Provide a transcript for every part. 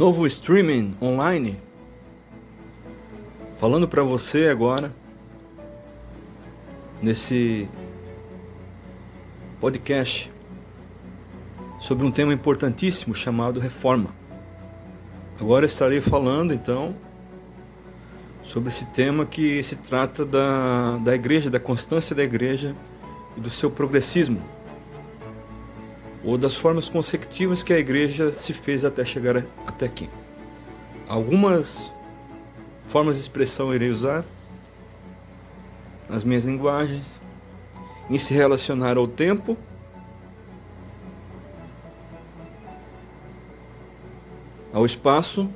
novo streaming online. Falando para você agora nesse podcast sobre um tema importantíssimo chamado reforma. Agora estarei falando então sobre esse tema que se trata da, da igreja, da constância da igreja e do seu progressismo ou das formas consecutivas que a igreja se fez até chegar até aqui. Algumas formas de expressão irei usar nas minhas linguagens, em se relacionar ao tempo, ao espaço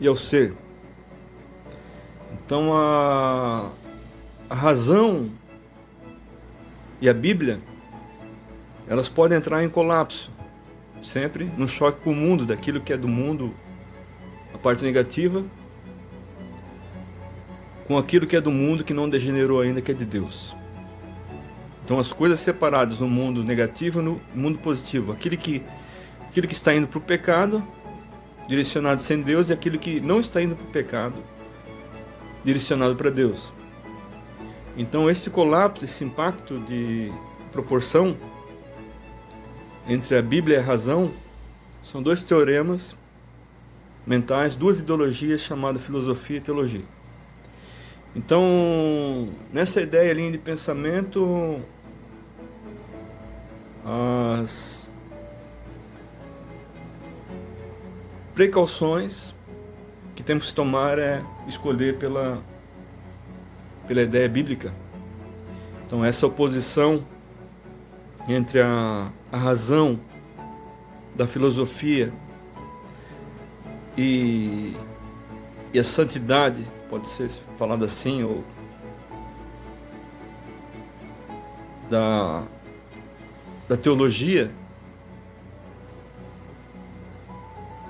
e ao ser. Então a, a razão e a Bíblia elas podem entrar em colapso, sempre no choque com o mundo, daquilo que é do mundo, a parte negativa, com aquilo que é do mundo que não degenerou ainda, que é de Deus. Então as coisas separadas no mundo negativo e no mundo positivo, aquilo que, aquilo que está indo para o pecado, direcionado sem Deus, e aquilo que não está indo para o pecado, direcionado para Deus. Então esse colapso, esse impacto de proporção entre a Bíblia e a razão são dois teoremas mentais, duas ideologias chamadas filosofia e teologia. Então, nessa ideia linha de pensamento, as precauções que temos que tomar é escolher pela, pela ideia bíblica. Então, essa oposição entre a, a razão da filosofia e, e a santidade, pode ser falado assim, ou da, da teologia,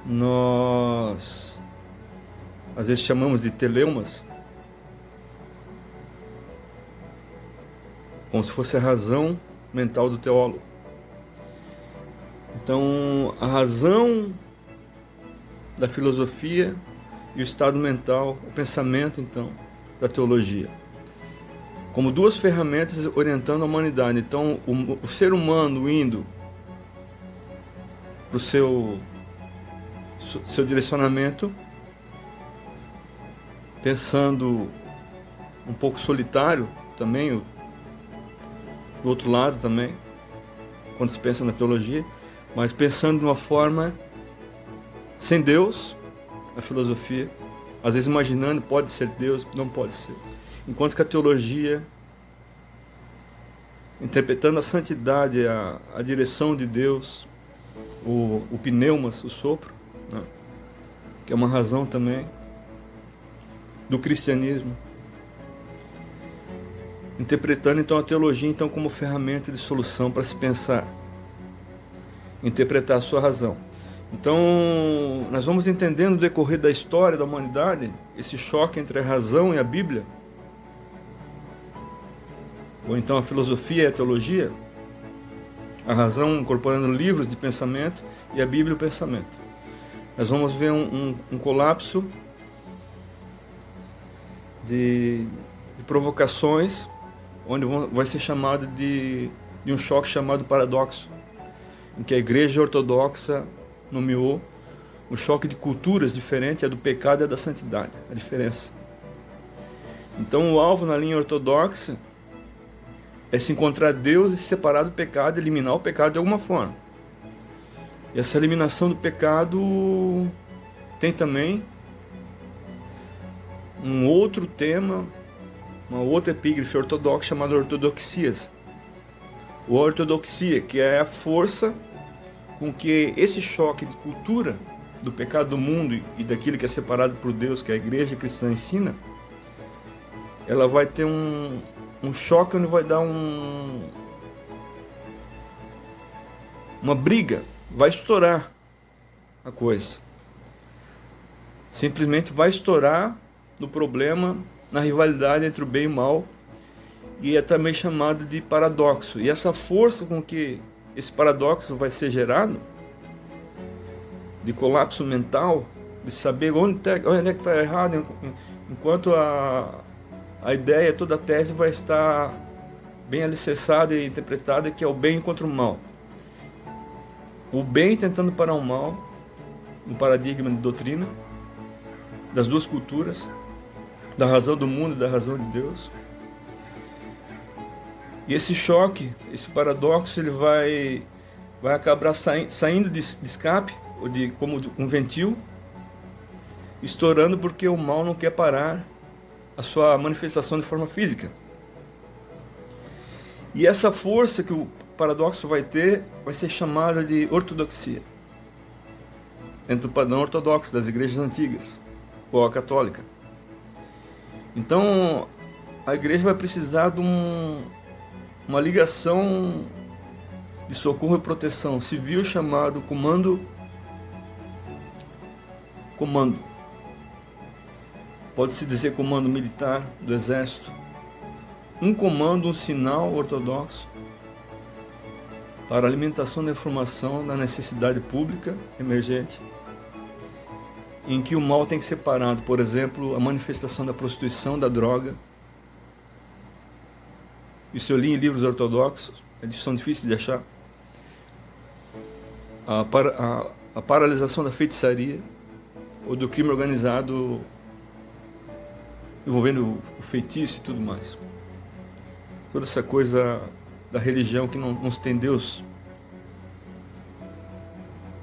nós às vezes chamamos de teleumas, como se fosse a razão mental do teólogo. Então, a razão da filosofia e o estado mental, o pensamento, então, da teologia. Como duas ferramentas orientando a humanidade. Então, o, o ser humano indo para o seu, seu direcionamento, pensando um pouco solitário também, do outro lado também, quando se pensa na teologia, mas pensando de uma forma sem Deus, a filosofia, às vezes imaginando pode ser Deus, não pode ser. Enquanto que a teologia, interpretando a santidade, a, a direção de Deus, o, o pneumas, o sopro, né? que é uma razão também do cristianismo, interpretando então a teologia então como ferramenta de solução para se pensar, interpretar a sua razão. Então, nós vamos entendendo no decorrer da história da humanidade esse choque entre a razão e a Bíblia, ou então a filosofia e a teologia, a razão incorporando livros de pensamento e a Bíblia o pensamento. Nós vamos ver um, um, um colapso de, de provocações onde vai ser chamado de, de um choque chamado paradoxo, em que a igreja ortodoxa nomeou um choque de culturas diferente, é do pecado e é da santidade, a diferença. Então o alvo na linha ortodoxa é se encontrar Deus e se separar do pecado, eliminar o pecado de alguma forma. E essa eliminação do pecado tem também um outro tema uma outra epígrafe ortodoxa chamada Ortodoxias. O ortodoxia, que é a força com que esse choque de cultura do pecado do mundo e daquilo que é separado por Deus, que a igreja cristã ensina, ela vai ter um, um choque onde vai dar um, uma briga, vai estourar a coisa. Simplesmente vai estourar no problema na rivalidade entre o bem e o mal, e é também chamado de paradoxo. E essa força com que esse paradoxo vai ser gerado de colapso mental, de saber onde, tá, onde é que está errado, enquanto a, a ideia, toda a tese vai estar bem alicerçada e interpretada que é o bem contra o mal. O bem tentando parar o mal, um paradigma de doutrina das duas culturas, da razão do mundo e da razão de Deus. E esse choque, esse paradoxo, ele vai, vai acabar saindo de, de escape, ou de, como um ventil, estourando porque o mal não quer parar a sua manifestação de forma física. E essa força que o paradoxo vai ter vai ser chamada de ortodoxia. Dentro do padrão ortodoxo das igrejas antigas, ou a católica. Então, a igreja vai precisar de um, uma ligação de socorro e proteção. Civil chamado comando comando. Pode-se dizer comando militar do exército. Um comando um sinal ortodoxo para alimentação da informação da necessidade pública emergente em que o mal tem que ser parado, por exemplo, a manifestação da prostituição, da droga, isso eu li em livros ortodoxos, eles são difíceis de achar. A, para, a, a paralisação da feitiçaria ou do crime organizado envolvendo o feitiço e tudo mais. Toda essa coisa da religião que não, não se tem Deus.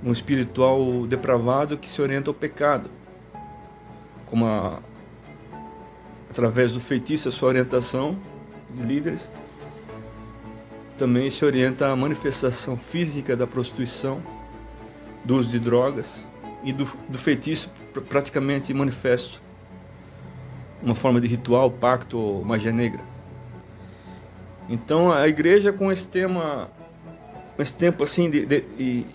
Um espiritual depravado que se orienta ao pecado. Como a, através do feitiço, a sua orientação de líderes também se orienta à manifestação física da prostituição, do uso de drogas e do, do feitiço praticamente manifesto, uma forma de ritual, pacto ou magia negra. Então a igreja com esse tema, esse tempo assim de, de, de,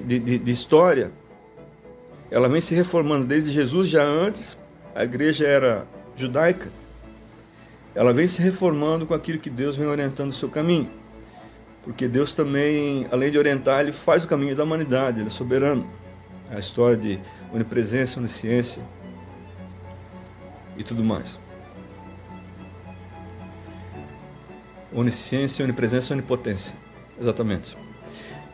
de, de história, ela vem se reformando desde Jesus, já antes a igreja era judaica, ela vem se reformando com aquilo que Deus vem orientando o seu caminho. Porque Deus também, além de orientar, ele faz o caminho da humanidade, ele é soberano. A história de onipresença, onisciência e tudo mais. Onisciência, onipresença onipotência. Exatamente.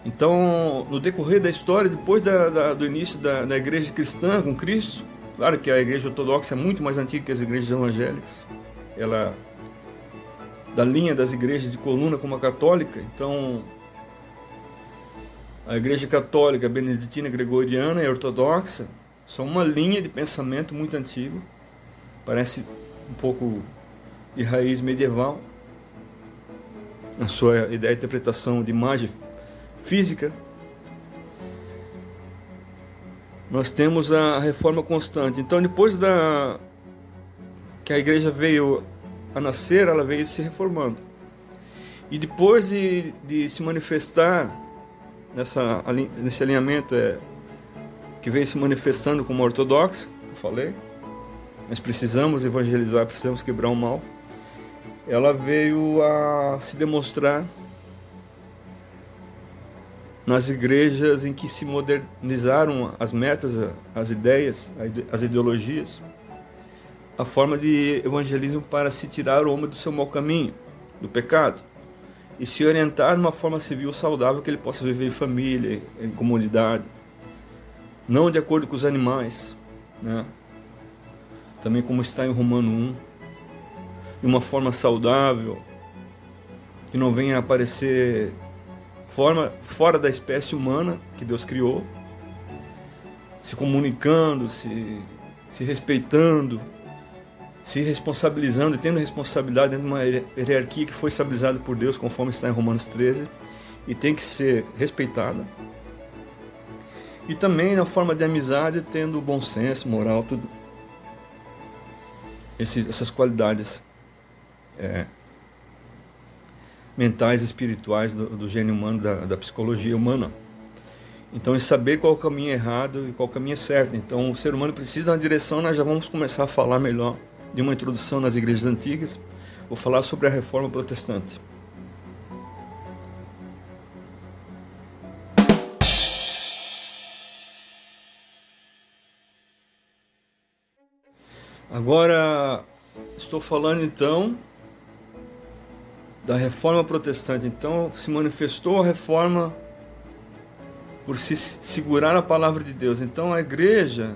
Então, no decorrer da história, depois da, da, do início da, da igreja cristã com Cristo, claro que a igreja ortodoxa é muito mais antiga que as igrejas evangélicas. Ela da linha das igrejas de coluna como a católica. Então, a igreja católica, beneditina, gregoriana e ortodoxa são uma linha de pensamento muito antigo. Parece um pouco de raiz medieval. A sua ideia de interpretação de imagem física. Nós temos a reforma constante. Então, depois da que a igreja veio a nascer, ela veio se reformando. E depois de, de se manifestar nessa, nesse alinhamento é, que veio se manifestando como ortodoxa, que eu falei, nós precisamos evangelizar, precisamos quebrar o mal, ela veio a se demonstrar nas igrejas em que se modernizaram as metas, as ideias, as ideologias a forma de evangelismo para se tirar o homem do seu mau caminho, do pecado, e se orientar de uma forma civil saudável que ele possa viver em família, em comunidade, não de acordo com os animais, né? também como está em Romano 1, de uma forma saudável, que não venha aparecer forma fora da espécie humana que Deus criou, se comunicando, se, se respeitando, se responsabilizando e tendo responsabilidade dentro de uma hierarquia que foi estabilizada por Deus, conforme está em Romanos 13, e tem que ser respeitada. E também na forma de amizade, tendo bom senso, moral, tudo. Essas qualidades é, mentais espirituais do, do gênio humano, da, da, psicologia humana. Então, é saber qual o caminho errado e qual o caminho certo. Então, o ser humano precisa de uma direção, nós já vamos começar a falar melhor de uma introdução nas igrejas antigas. Vou falar sobre a reforma protestante. Agora estou falando então da reforma protestante. Então se manifestou a reforma por se segurar a palavra de Deus. Então a igreja,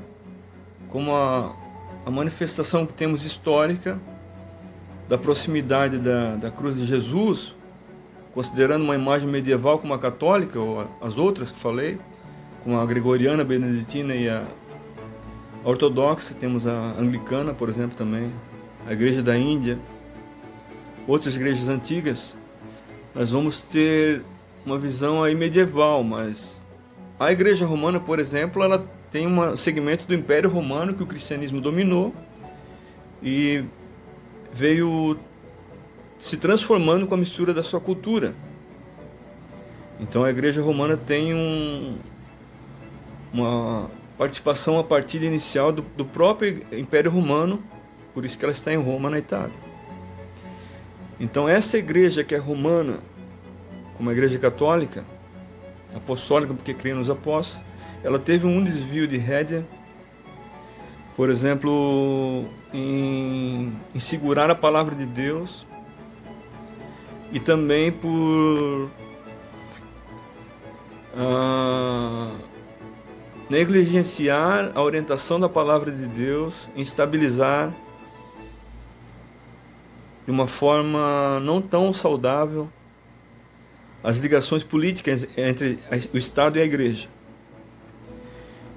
como a, a manifestação que temos histórica da proximidade da, da cruz de Jesus, considerando uma imagem medieval como a católica, ou as outras que falei, como a gregoriana, a beneditina e a ortodoxa, temos a anglicana, por exemplo, também, a igreja da Índia, outras igrejas antigas, nós vamos ter uma visão aí medieval, mas a Igreja Romana, por exemplo, ela tem um segmento do Império Romano que o cristianismo dominou e veio se transformando com a mistura da sua cultura. Então a Igreja Romana tem um, uma participação a partir inicial do, do próprio Império Romano, por isso que ela está em Roma, na Itália. Então essa igreja que é romana, como a igreja católica, apostólica, porque crê nos apóstolos, ela teve um desvio de rédea, por exemplo, em, em segurar a palavra de Deus e também por uh, negligenciar a orientação da palavra de Deus, estabilizar de uma forma não tão saudável as ligações políticas entre o Estado e a Igreja.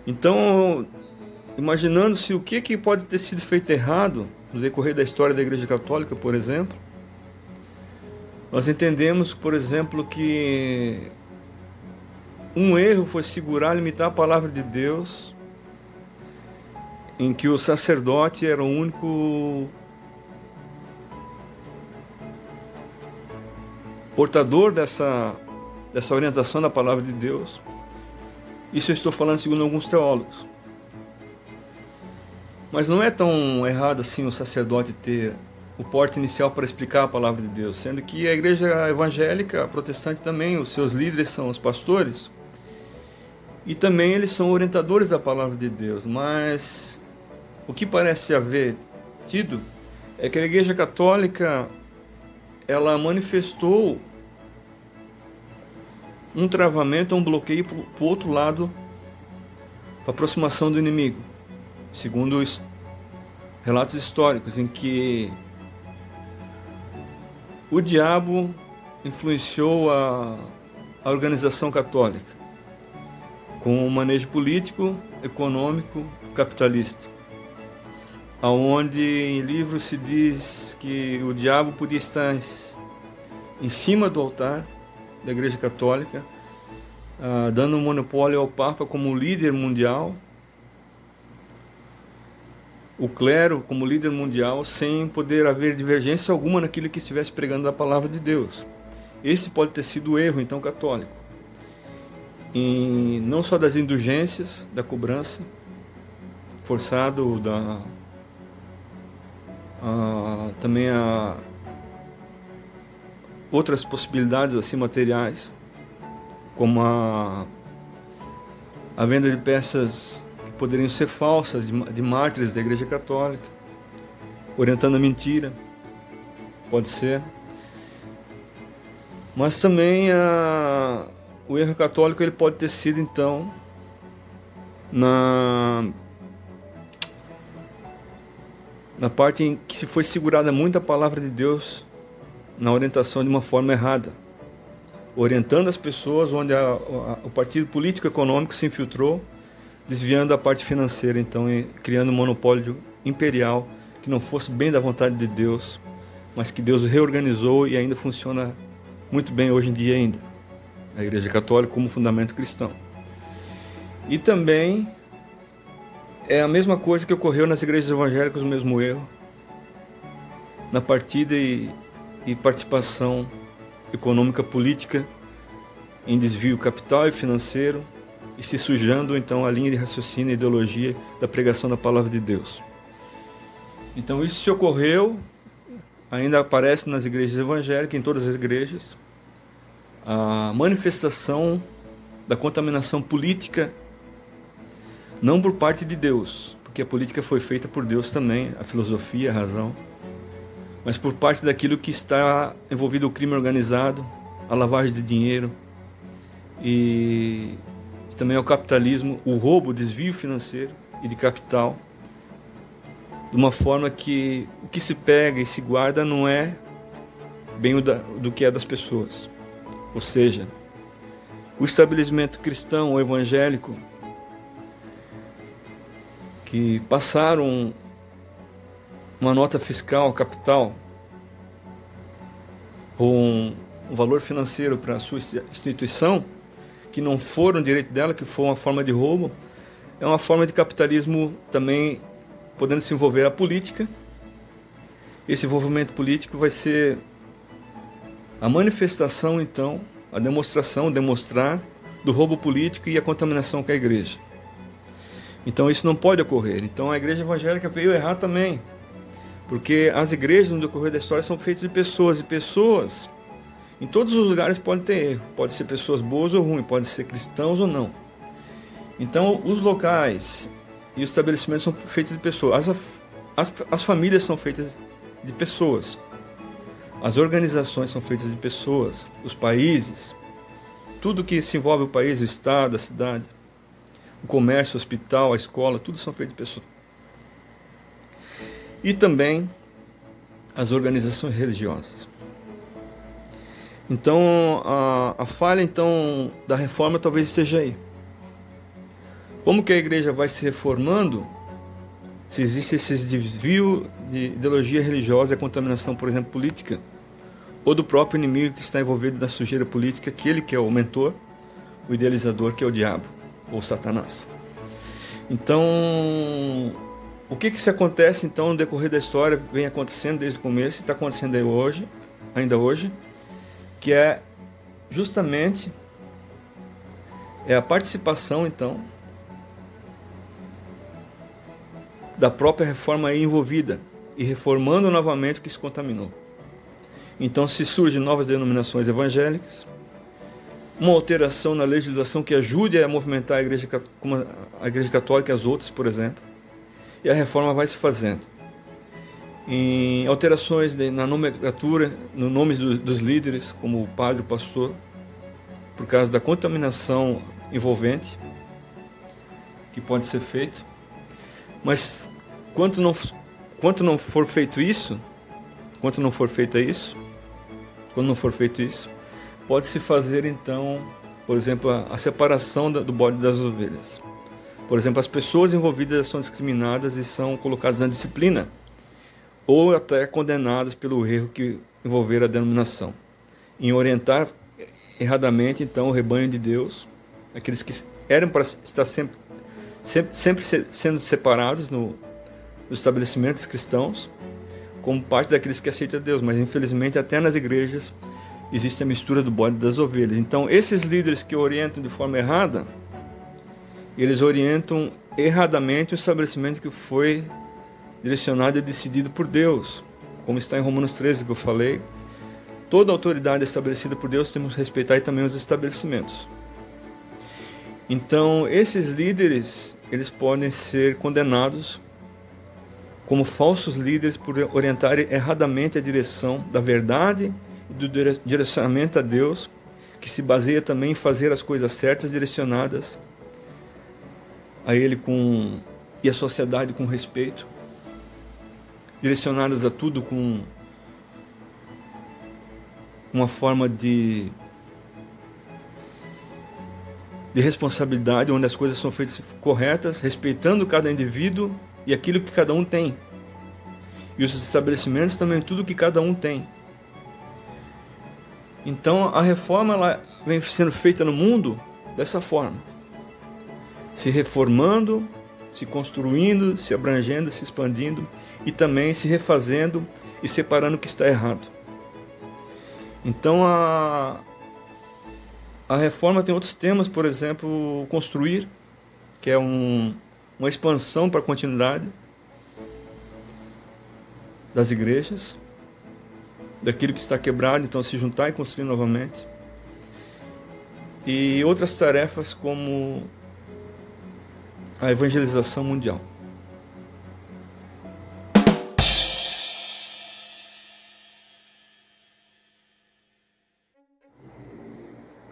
Então, imaginando-se o que, que pode ter sido feito errado no decorrer da história da Igreja Católica, por exemplo, nós entendemos, por exemplo, que um erro foi segurar, limitar a palavra de Deus, em que o sacerdote era o único portador dessa, dessa orientação da palavra de Deus. Isso eu estou falando segundo alguns teólogos. Mas não é tão errado assim o sacerdote ter o porte inicial para explicar a palavra de Deus, sendo que a igreja evangélica, a protestante também, os seus líderes são os pastores, e também eles são orientadores da palavra de Deus, mas o que parece haver tido é que a igreja católica ela manifestou um travamento, um bloqueio para o outro lado, para aproximação do inimigo, segundo os relatos históricos, em que o diabo influenciou a, a organização católica com o manejo político, econômico, capitalista aonde em livros se diz que o diabo podia estar em cima do altar da Igreja Católica, uh, dando um monopólio ao Papa como líder mundial, o clero como líder mundial, sem poder haver divergência alguma naquilo que estivesse pregando a palavra de Deus. Esse pode ter sido o erro, então, católico. Em, não só das indulgências, da cobrança, forçado da ah, também há outras possibilidades assim materiais, como a, a venda de peças que poderiam ser falsas, de, de mártires da Igreja Católica, orientando a mentira, pode ser. Mas também a, o erro católico ele pode ter sido então na na parte em que se foi segurada muito a palavra de Deus na orientação de uma forma errada, orientando as pessoas onde a, a, o partido político econômico se infiltrou, desviando a parte financeira, então criando um monopólio imperial que não fosse bem da vontade de Deus, mas que Deus reorganizou e ainda funciona muito bem hoje em dia ainda. A Igreja Católica como fundamento cristão. E também é a mesma coisa que ocorreu nas igrejas evangélicas, o mesmo erro. Na partida e, e participação econômica política em desvio capital e financeiro e se sujando então a linha de raciocínio e ideologia da pregação da palavra de Deus. Então isso se ocorreu, ainda aparece nas igrejas evangélicas, em todas as igrejas, a manifestação da contaminação política não por parte de Deus, porque a política foi feita por Deus também, a filosofia, a razão, mas por parte daquilo que está envolvido o crime organizado, a lavagem de dinheiro e também o capitalismo, o roubo, o desvio financeiro e de capital, de uma forma que o que se pega e se guarda não é bem o da, do que é das pessoas. Ou seja, o estabelecimento cristão ou evangélico que passaram uma nota fiscal, capital, ou um, valor financeiro para a sua instituição, que não for um direito dela, que for uma forma de roubo, é uma forma de capitalismo também podendo se envolver a política. Esse envolvimento político vai ser a manifestação, então, a demonstração, demonstrar do roubo político e a contaminação com a igreja. Então isso não pode ocorrer. Então a igreja evangélica veio errar também. Porque as igrejas no decorrer da história são feitas de pessoas, e pessoas em todos os lugares podem ter erro. Pode ser pessoas boas ou ruins, pode ser cristãos ou não. Então os locais e os estabelecimentos são feitos de pessoas. As, as, as famílias são feitas de pessoas. As organizações são feitas de pessoas. Os países, tudo que se envolve o país, o estado, a cidade, o comércio, o hospital, a escola, tudo são feitos de pessoas e também as organizações religiosas. Então, a, a falha então da reforma talvez esteja aí. Como que a igreja vai se reformando se existe esse desvio de ideologia religiosa e a contaminação, por exemplo, política, ou do próprio inimigo que está envolvido na sujeira política, aquele que é o mentor, o idealizador, que é o diabo ou Satanás. Então, o que que se acontece então no decorrer da história, vem acontecendo desde o começo, está acontecendo hoje, ainda hoje, que é justamente é a participação então da própria reforma envolvida e reformando novamente o que se contaminou. Então se surgem novas denominações evangélicas, uma alteração na legislação que ajude a movimentar a igreja, como a igreja católica e as outras, por exemplo e a reforma vai se fazendo. Em alterações na nomenclatura, no nomes do, dos líderes, como o padre, o pastor, por causa da contaminação envolvente que pode ser feito. Mas quanto não, quanto não for feito isso, quanto não for feito isso, quando não for feito isso, pode se fazer então, por exemplo, a, separação do bode das ovelhas. Por exemplo, as pessoas envolvidas são discriminadas e são colocadas na disciplina ou até condenadas pelo erro que envolver a denominação, em orientar erradamente então o rebanho de Deus, aqueles que eram para estar sempre, sempre, sempre sendo separados no, nos estabelecimentos cristãos, como parte daqueles que aceitam Deus, mas infelizmente até nas igrejas existe a mistura do bode das ovelhas. Então, esses líderes que orientam de forma errada, eles orientam erradamente o estabelecimento que foi direcionado e decidido por Deus, como está em Romanos 13 que eu falei. Toda autoridade estabelecida por Deus temos que respeitar e também os estabelecimentos. Então, esses líderes, eles podem ser condenados como falsos líderes por orientarem erradamente a direção da verdade do direcionamento a Deus, que se baseia também em fazer as coisas certas direcionadas a Ele com e a sociedade com respeito, direcionadas a tudo com uma forma de de responsabilidade, onde as coisas são feitas corretas, respeitando cada indivíduo e aquilo que cada um tem. E os estabelecimentos também tudo que cada um tem. Então a reforma ela vem sendo feita no mundo dessa forma se reformando, se construindo, se abrangendo, se expandindo e também se refazendo e separando o que está errado. Então a, a reforma tem outros temas, por exemplo, construir, que é um, uma expansão para a continuidade das igrejas, daquilo que está quebrado, então se juntar e construir novamente. E outras tarefas como a evangelização mundial.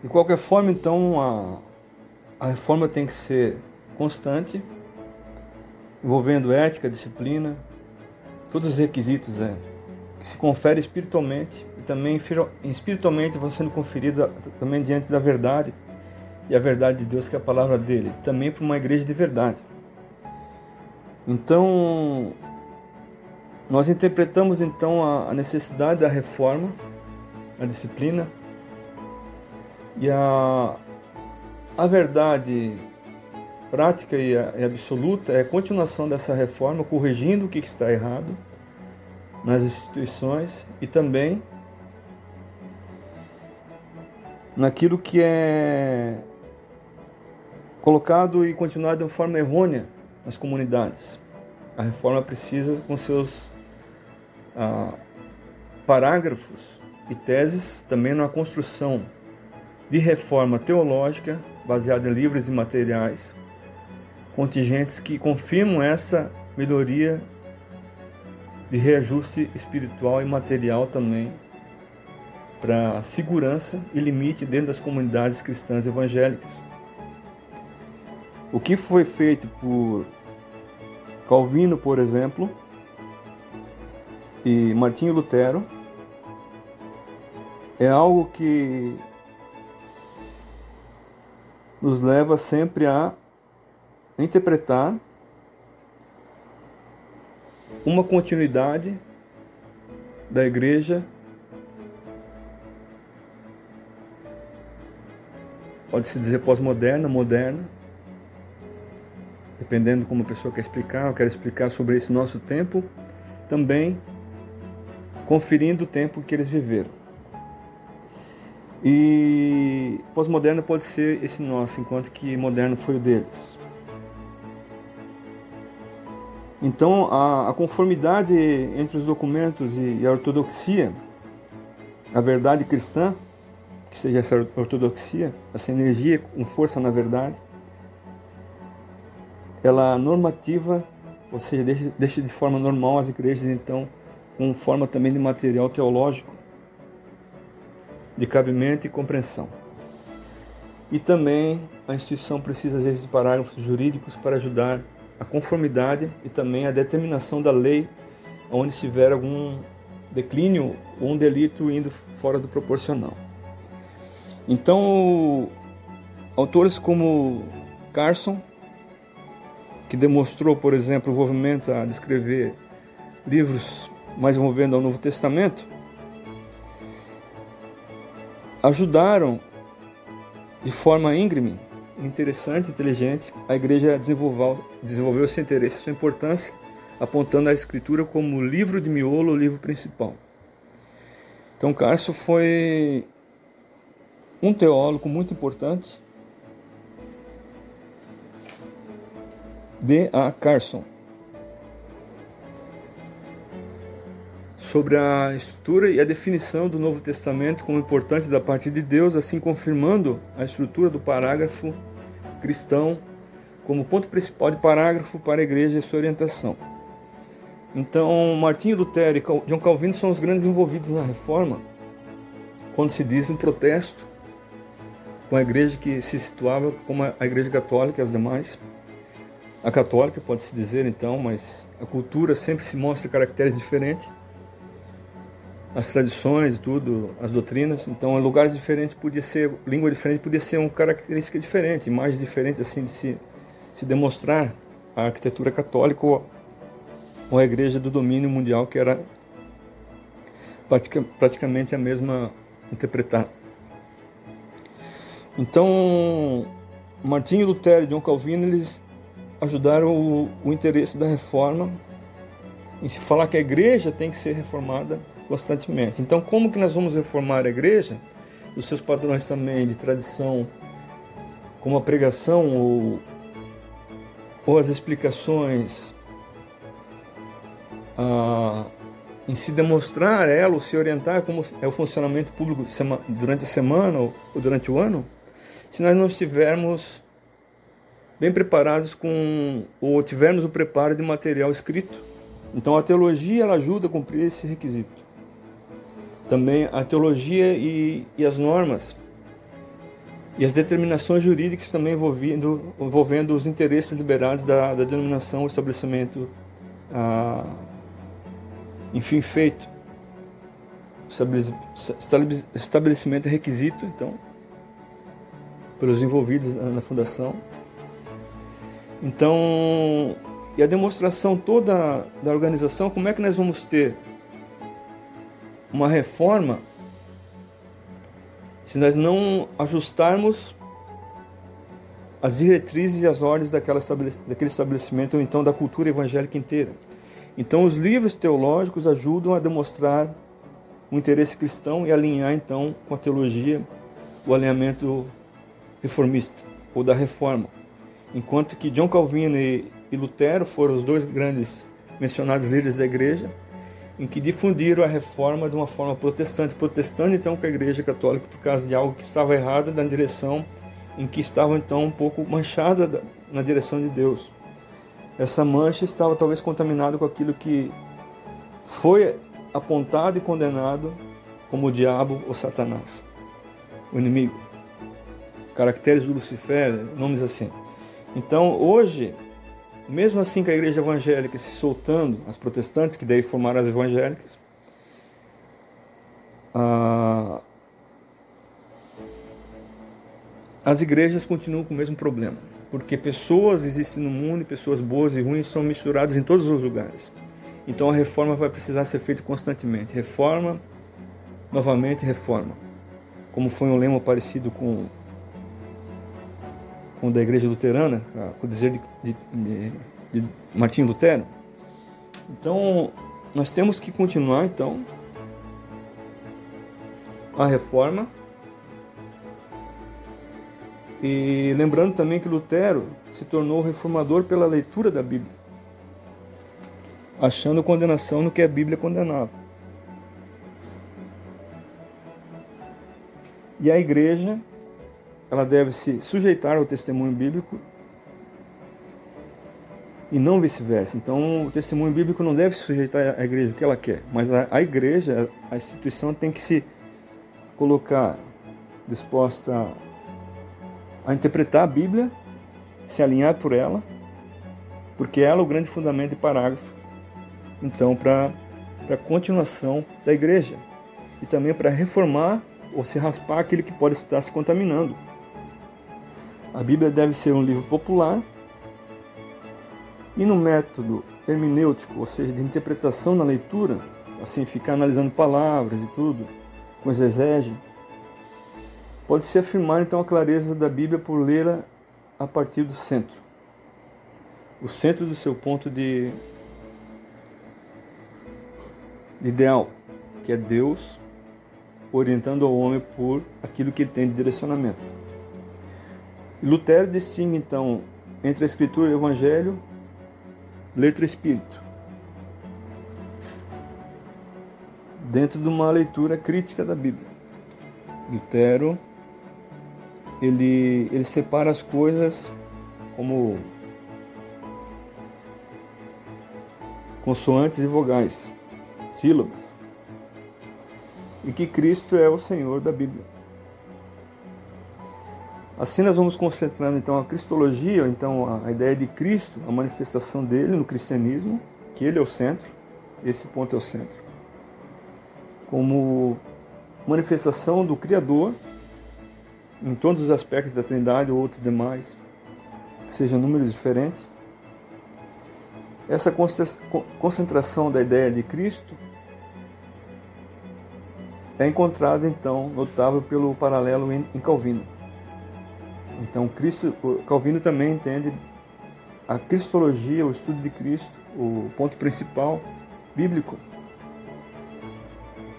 De qualquer forma, então, a, a reforma tem que ser constante, envolvendo ética, disciplina, todos os requisitos é que se confere espiritualmente e também espiritualmente vão sendo conferidos também diante da verdade e a verdade de Deus que é a palavra dele, também para uma igreja de verdade. Então, nós interpretamos então a necessidade da reforma, a disciplina e a, a verdade prática e, a, e absoluta é a continuação dessa reforma, corrigindo o que está errado nas instituições e também naquilo que é colocado e continuado de forma errônea nas comunidades. A reforma precisa, com seus ah, parágrafos e teses, também na construção de reforma teológica baseada em livros e materiais contingentes que confirmam essa melhoria de reajuste espiritual e material também para segurança e limite dentro das comunidades cristãs evangélicas. O que foi feito por Calvino, por exemplo, e Martinho Lutero é algo que nos leva sempre a interpretar uma continuidade da igreja pode-se dizer pós-moderna, moderna, dependendo como a pessoa quer explicar, eu quero explicar sobre esse nosso tempo, também conferindo o tempo que eles viveram. E pós-moderno pode ser esse nosso, enquanto que moderno foi o deles. Então, a, a conformidade entre os documentos e, e a ortodoxia, a verdade cristã, que seja essa ortodoxia, essa energia com força na verdade, ela normativa, ou seja, deixa, deixa de forma normal as igrejas, então, com forma também de material teológico, de cabimento e compreensão. E também a instituição precisa, às vezes, de parágrafos jurídicos para ajudar a conformidade e também a determinação da lei onde tiver algum declínio ou um delito indo fora do proporcional. Então, autores como Carson, que demonstrou, por exemplo, o envolvimento a descrever livros mais envolvendo ao Novo Testamento, ajudaram de forma íngreme, interessante, inteligente, a igreja desenvolveu, desenvolveu seu interesse, sua importância, apontando a escritura como o livro de miolo, o livro principal. Então, Carso foi um teólogo muito importante. D. A. Carson. Sobre a estrutura e a definição do Novo Testamento como importante da parte de Deus, assim confirmando a estrutura do parágrafo cristão como ponto principal de parágrafo para a igreja e sua orientação. Então, Martinho Lutero e João Calvino são os grandes envolvidos na reforma, quando se diz um protesto com a igreja que se situava como a igreja católica e as demais. A católica, pode-se dizer então, mas a cultura sempre se mostra caracteres diferentes as tradições, tudo, as doutrinas. Então, em lugares diferentes podia ser, língua diferente podia ser uma característica diferente, mais diferente assim de se, se demonstrar a arquitetura católica ou, ou a igreja do domínio mundial que era praticamente a mesma interpretada. Então, Martinho Lutero e John Calvino eles ajudaram o, o interesse da reforma em se falar que a igreja tem que ser reformada constantemente. Então, como que nós vamos reformar a igreja? Os seus padrões também de tradição, como a pregação ou, ou as explicações, em se demonstrar ela, ou se orientar como é o funcionamento público durante a semana ou durante o ano, se nós não estivermos bem preparados com ou tivermos o preparo de material escrito. Então a teologia ela ajuda a cumprir esse requisito também a teologia e, e as normas e as determinações jurídicas também envolvendo, envolvendo os interesses liberados da, da denominação ou estabelecimento, ah, enfim, feito. Estabelecimento é requisito, então, pelos envolvidos na fundação. Então, e a demonstração toda da organização, como é que nós vamos ter uma reforma se nós não ajustarmos as diretrizes e as ordens daquela daquele estabelecimento ou então da cultura evangélica inteira. Então, os livros teológicos ajudam a demonstrar o interesse cristão e alinhar então com a teologia o alinhamento reformista ou da reforma. Enquanto que John Calvino e, e Lutero foram os dois grandes mencionados líderes da igreja, em que difundiram a reforma de uma forma protestante, protestando então com a Igreja Católica por causa de algo que estava errado na direção em que estava então um pouco manchada na direção de Deus. Essa mancha estava talvez contaminada com aquilo que foi apontado e condenado como o diabo ou Satanás, o inimigo. Caracteres do Lucifer, nomes assim. Então, hoje, mesmo assim que a igreja evangélica se soltando, as protestantes, que daí formaram as evangélicas, ah, as igrejas continuam com o mesmo problema, porque pessoas existem no mundo e pessoas boas e ruins são misturadas em todos os lugares. Então a reforma vai precisar ser feita constantemente. Reforma, novamente reforma. Como foi um lema parecido com com o da igreja luterana, com o dizer de, de, de, de Martinho Lutero. Então, nós temos que continuar então a reforma. E lembrando também que Lutero se tornou reformador pela leitura da Bíblia, achando condenação no que a Bíblia condenava. E a igreja ela deve se sujeitar ao testemunho bíblico e não vice-versa. Então, o testemunho bíblico não deve se sujeitar à igreja o que ela quer, mas a, a igreja, a instituição tem que se colocar disposta a, interpretar a Bíblia, se alinhar por ela, porque ela é o grande fundamento e parágrafo, então, para a continuação da igreja e também para reformar ou se raspar aquele que pode estar se contaminando. A Bíblia deve ser um livro popular e no método hermenêutico, ou seja, de interpretação na leitura, assim, ficar analisando palavras e tudo, com exegese, pode-se afirmar então a clareza da Bíblia por lê-la a partir do centro. O centro do seu ponto de, de ideal, que é Deus orientando ao homem por aquilo que ele tem de direcionamento. Lutero distingue então entre a escritura e o evangelho, letra e espírito. Dentro de uma leitura crítica da Bíblia. Lutero ele, ele separa as coisas como consoantes e vogais, sílabas, e que Cristo é o Senhor da Bíblia. Assim nós vamos concentrando então a cristologia, então a ideia de Cristo, a manifestação dele no cristianismo, que ele é o centro, esse ponto é o centro. Como manifestação do Criador em todos os aspectos da Trindade ou outros demais, que sejam números diferentes. Essa concentração da ideia de Cristo é encontrada então notável pelo paralelo em Calvino. Então, Cristo, Calvino também entende a cristologia, o estudo de Cristo, o ponto principal bíblico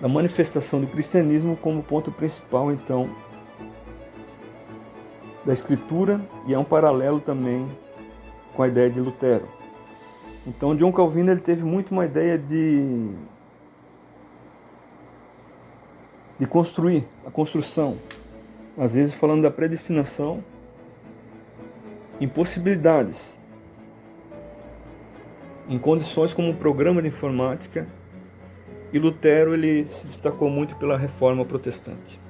da manifestação do cristianismo como ponto principal, então, da escritura e é um paralelo também com a ideia de Lutero. Então, John Calvino ele teve muito uma ideia de de construir a construção, às vezes falando da predestinação impossibilidades, em condições como um programa de informática, e Lutero ele se destacou muito pela reforma protestante.